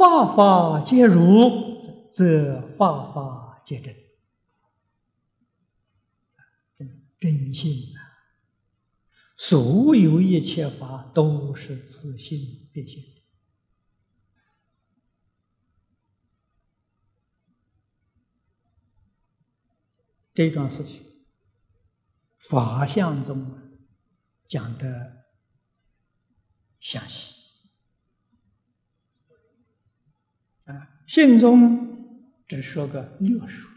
法法皆如，则法法皆真。真心呐，所有一切法都是自性变现。这段事情，法相中讲的详细啊，信中只说个略说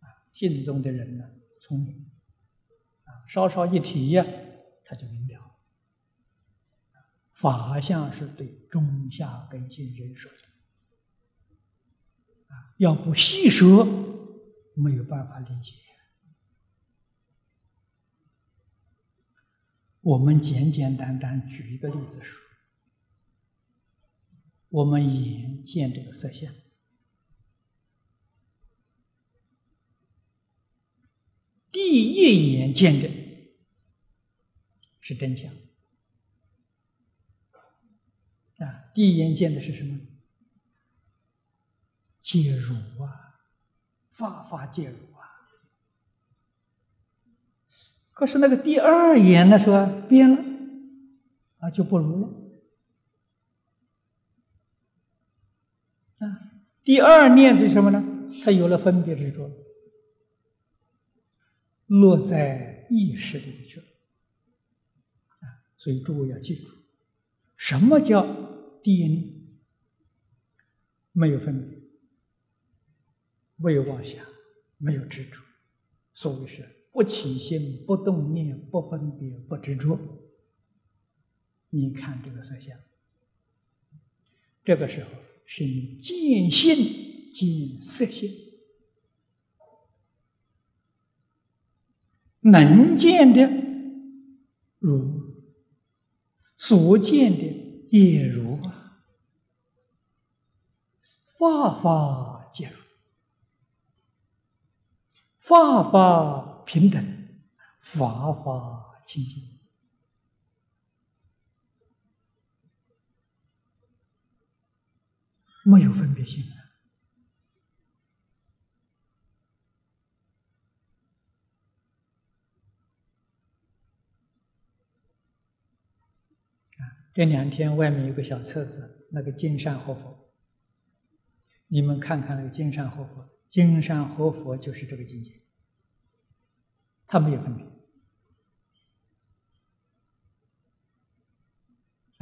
啊，信中的人呢聪明。啊稍稍一提呀，他就明了。法相是对中下根性人说的，啊，要不细说，没有办法理解。我们简简单单举一个例子说，我们眼见这个色相，第一眼见的。是真相啊！第一眼见的是什么？介入啊，法法介入啊。可是那个第二眼呢，说变了啊，就不如了第二念是什么呢？它有了分别执着，落在意识里去了。所以诸位要记住，什么叫第一念？没有分别，没有妄想，没有执着，所谓是不起心、不动念、不分别、不执着。你看这个色相，这个时候是见性见色性，能见的如。所见的也如啊，法法皆如，法法平等，法法清净，没有分别心。啊。这两天外面有个小册子，那个金山活佛，你们看看那个金山活佛，金山活佛就是这个境界，他没有分别。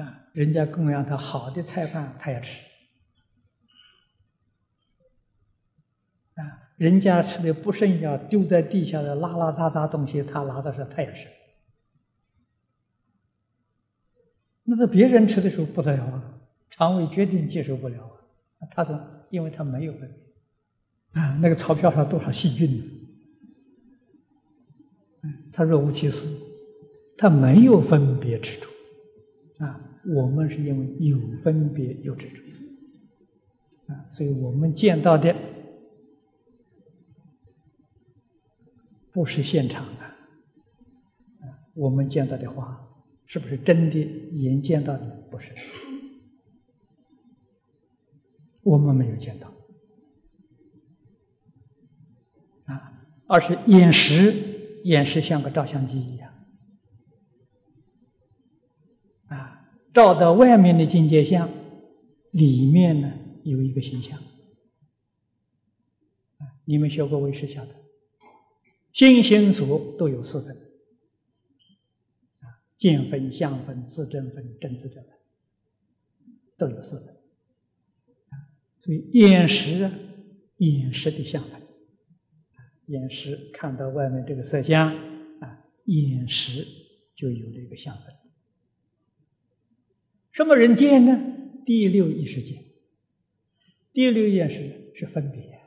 啊，人家供养他好的菜饭，他也吃啊，人家吃的不剩下丢在地下的拉拉杂杂东西，他拿到时候他也吃。那是别人吃的时候不得了啊，肠胃决定接受不了啊。他说，因为他没有分别啊，那个钞票上多少细菌呢？他若无其事，他没有分别执着啊。我们是因为有分别有执着啊，所以我们见到的不是现场啊，啊，我们见到的花。是不是真的眼见到的？不是，我们没有见到啊，而是眼识，眼识像个照相机一样啊，照到外面的境界像，里面呢有一个形象。你们学过唯识晓得，心心所都有四分。见分、相分、自证分、真自证分，都有四分。所以眼识，眼识的相分，眼识看到外面这个色相啊，眼识就有了一个相分。什么人见呢？第六意识见。第六意识是分别，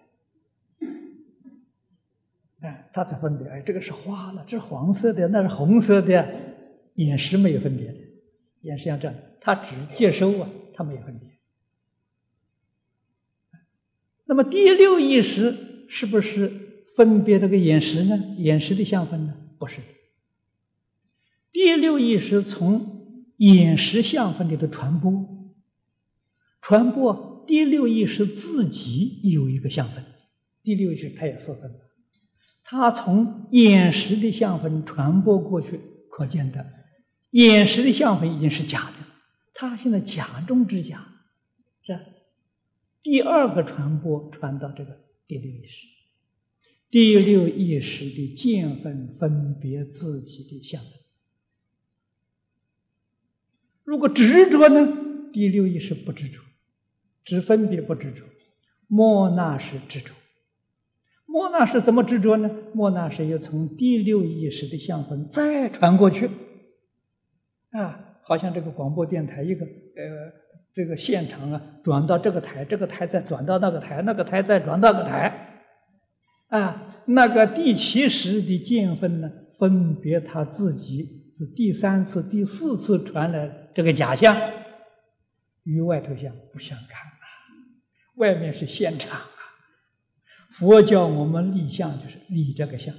哎，他才分别，哎，这个是花了，这是黄色的，那是红色的。眼识没有分别的，眼识像这样，他只接收啊，他没有分别。那么第六意识是不是分别这个眼识呢？眼识的相分呢？不是的。第六意识从眼识相分里头传播，传播第六意识自己有一个相分，第六意识它有四分，它从眼识的相分传播过去，可见的眼识的相分已经是假的，它现在假中之假，是？第二个传播传到这个第六意识，第六意识的见分分别自己的相分。如果执着呢？第六意识不执着，只分别不执着。莫那是执着。莫那是怎么执着呢？莫那是又从第六意识的相分再传过去，啊，好像这个广播电台一个呃这个现场啊，转到这个台，这个台再转到那个台，那个台再转到个台，啊，那个第七识的见分呢，分别他自己是第三次、第四次传来。这个假象与外头相不相干啊，外面是现场。佛教我们立相就是立这个相，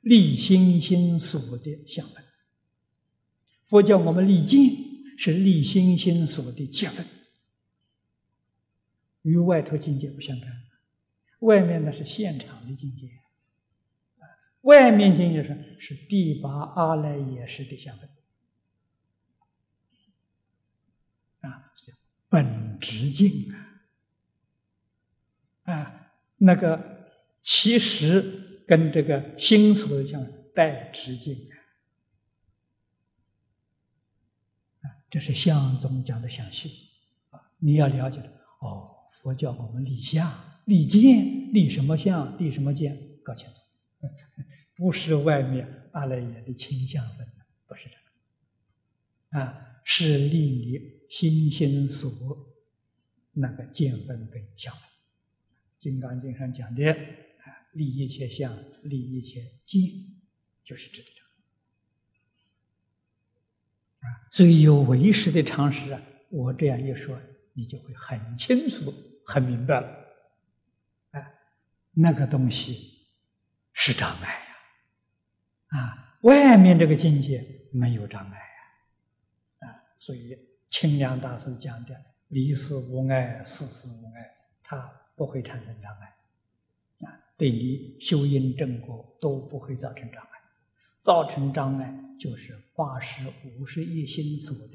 立心心所的相分。佛教我们立境是立心心所的见分，与外头境界不相干。外面呢是现场的境界，外面境界是是第八阿赖耶识的相分。啊本直境，啊，那个其实跟这个心所相带直径啊，这是相宗讲的详细啊，你要了解的哦。佛教我们立相、立见、立什么相、立什么见，搞清楚，不是外面阿赖耶的倾向分，不是这个啊，是立你。心心所那个见分跟相分，《金刚经》上讲的啊，立一切相，立一切境，就是指的这个啊。所以有唯识的常识啊，我这样一说，你就会很清楚、很明白了。啊，那个东西是障碍呀，啊，外面这个境界没有障碍呀，啊，所以。清凉大师讲的“离事无碍，事事无碍”，它不会产生障碍，啊，对你修因正果都不会造成障碍。造成障碍就是八十五十一心所的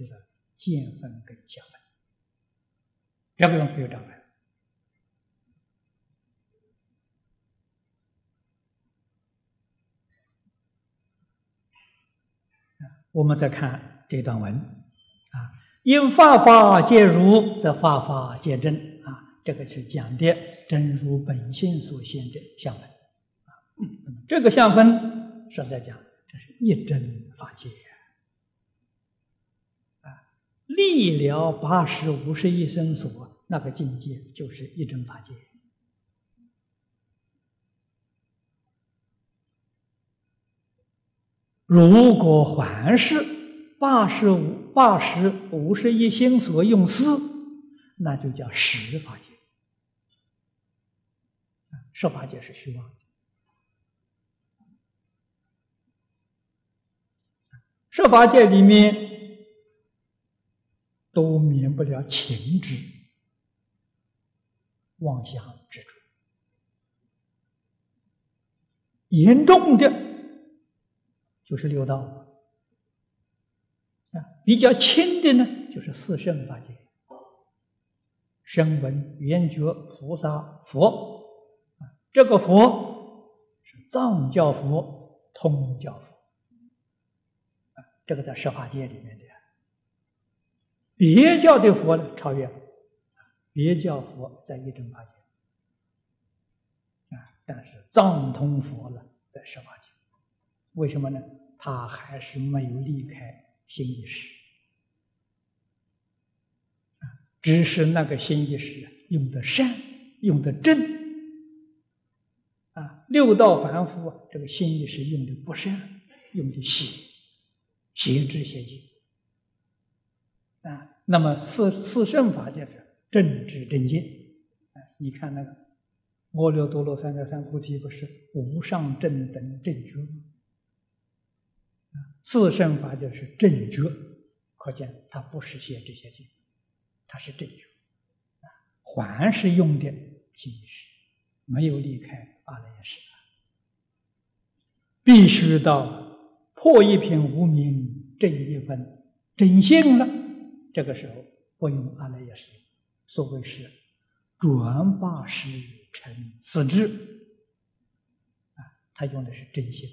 见分跟相分，这个没有障碍。我们再看这段文，啊。因法法皆如，则法法皆真！这个是讲的真如本性所现的相分啊。这个相分是在讲，这是一真法界啊。立了八十五十一生所，那个境界就是一真法界。如果还是。八十五、八十五十一心所用思，那就叫实法界。实法界是虚妄的，设法界里面都免不了情执、妄想执着，严重的就是六道。啊，比较轻的呢，就是四圣法界，声闻、缘觉、菩萨、佛，这个佛是藏教佛、通教佛，这个在十法界里面的，别教的佛超越，别教佛在一真法界，啊，但是藏通佛呢在十法界，为什么呢？他还是没有离开。心意识，只是那个心意识用的善，用的正啊。六道凡夫这个心意识用的不善，用的邪，邪知邪见啊。那么四四圣法就是正知正见啊。你看那个阿耨多罗三藐三菩提，不是无上正等正觉吗？四圣法就是正觉，可见他不是邪知邪见，它是正觉，啊还是用的心意识，没有离开阿赖耶识，必须到破一品无明，正一分真性了，这个时候不用阿赖耶识，所谓是转八识成四智，啊，他用的是真性，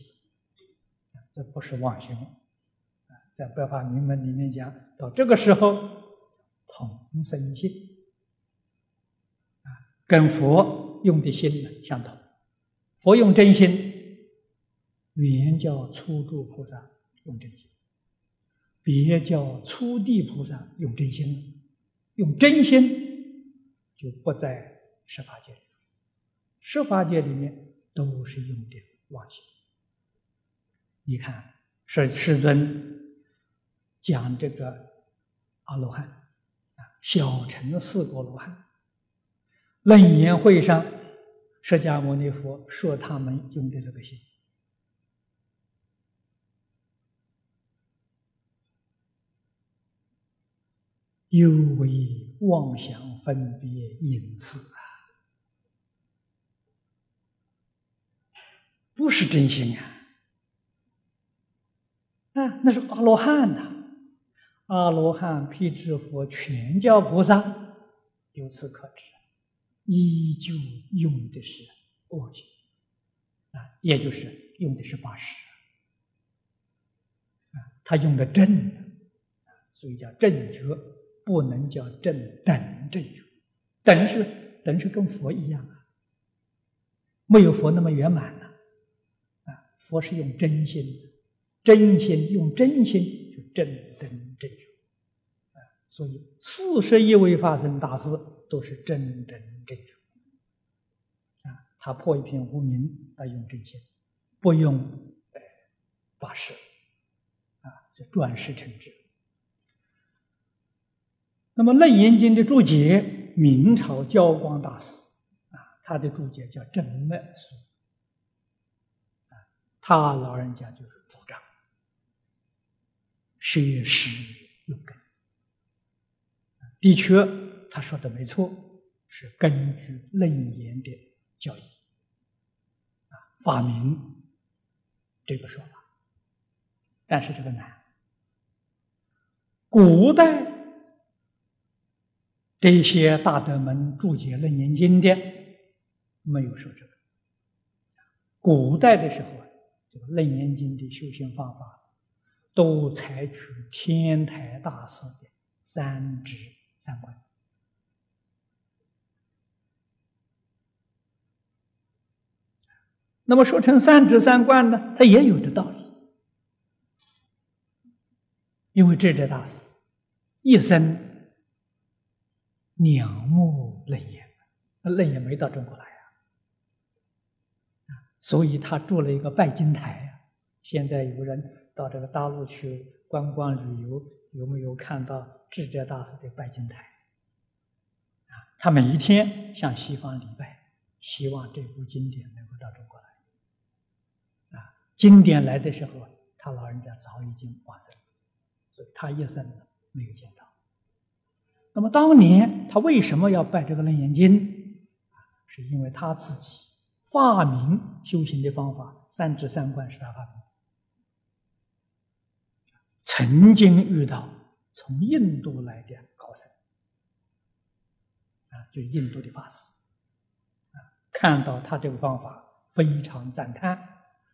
这不是妄心。在《白法明门》里面讲到这个时候，同生性啊，跟佛用的心呢相同。佛用真心，原叫初住菩萨用真心，别叫初地菩萨用真心。用真心就不在十法界里，十法界里面都是用的妄心。你看，是世尊。讲这个阿罗汉啊，小乘四果罗汉，楞严会上，释迦牟尼佛说他们用的这个心，有为妄想分别因此啊，不是真心啊，啊，那是阿罗汉呐。阿罗汉、辟支佛、全教菩萨，由此可知，依旧用的是恶行啊，也就是用的是八识啊，他用的正所以叫正觉，不能叫正等正觉。等是等是跟佛一样啊，没有佛那么圆满了。啊，佛是用真心的，真心用真心就正等。正觉啊，所以四十一位发生大事都是真正正觉啊。他破一片无名，他用真心，不用呃八识啊，就转世成智。那么《楞严经》的注解，明朝教光大师啊，他的注解叫正脉书啊，他老人家就是主张。学识用根，的确，他说的没错，是根据楞严的教义啊发明这个说法。但是这个难，古代这些大德们注解楞严经的没有说这个。古代的时候啊，这个楞严经的修行方法。都采取天台大师的三指三观。那么说成三指三观呢，它也有的道理，因为智者大师一生仰慕楞严，那楞严没到中国来呀，所以他做了一个拜金台。现在有人。到这个大陆去观光旅游，有没有看到智者大师的拜金台？啊，他每一天向西方礼拜，希望这部经典能够到中国来。经典来的时候，他老人家早已经往生，所以他一生没有见到。那么当年他为什么要拜这个楞严经？是因为他自己发明修行的方法，三智三观是他发明。曾经遇到从印度来的高僧，啊，就印度的法师，啊，看到他这个方法非常赞叹，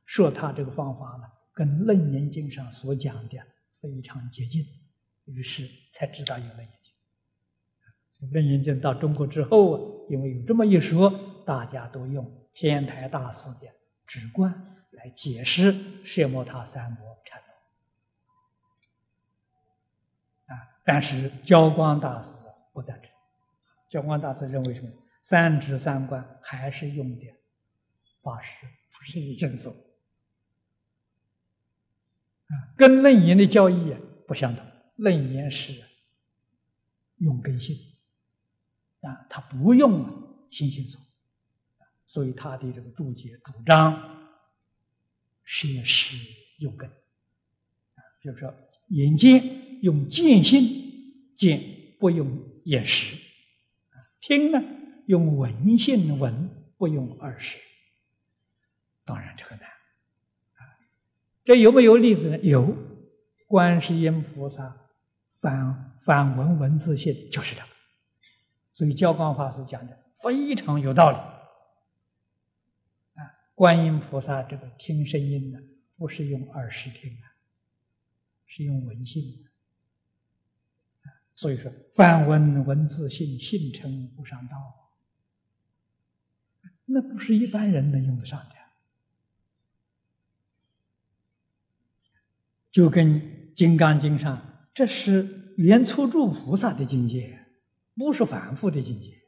说他这个方法呢跟《楞严经》上所讲的非常接近，于是才知道有《楞严经》。《楞严经》到中国之后啊，因为有这么一说，大家都用天台大师的直观来解释摄摩他三摩禅。啊但是教光大师不赞成，教光大师认为什么？三指三观还是用的八识，不是一正所，跟楞严的教义不相同。楞严是用根性啊，他不用心性所，所以他的这个注解主张是是用根啊，就是说眼见。用见性见不用眼识；听呢，用闻性闻，不用耳识。当然这个难。这有没有例子呢？有，观世音菩萨反反闻文字性就是这个。所以教光法师讲的非常有道理。啊，观音菩萨这个听声音呢，不是用耳识听啊，是用闻性。所以说，反闻文字性，性成不上道，那不是一般人能用得上的。就跟《金刚经》上，这是圆初住菩萨的境界，不是凡夫的境界。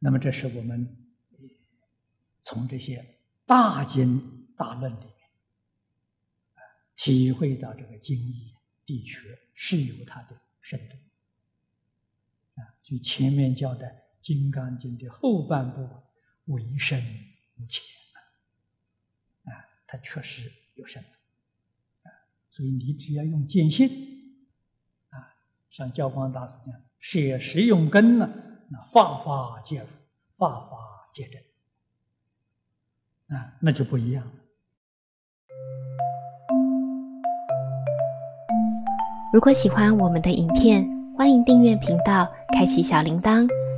那么，这是我们从这些大经大论里面体会到这个经义的确是有它的深度啊。就前面教的。《金刚经》的后半部为深无浅啊，它确实有深度啊，所以你只要用见性啊，像教光大师讲，舍实用根呢，那法法皆如，法法皆真啊，那就不一样了。如果喜欢我们的影片，欢迎订阅频道，开启小铃铛。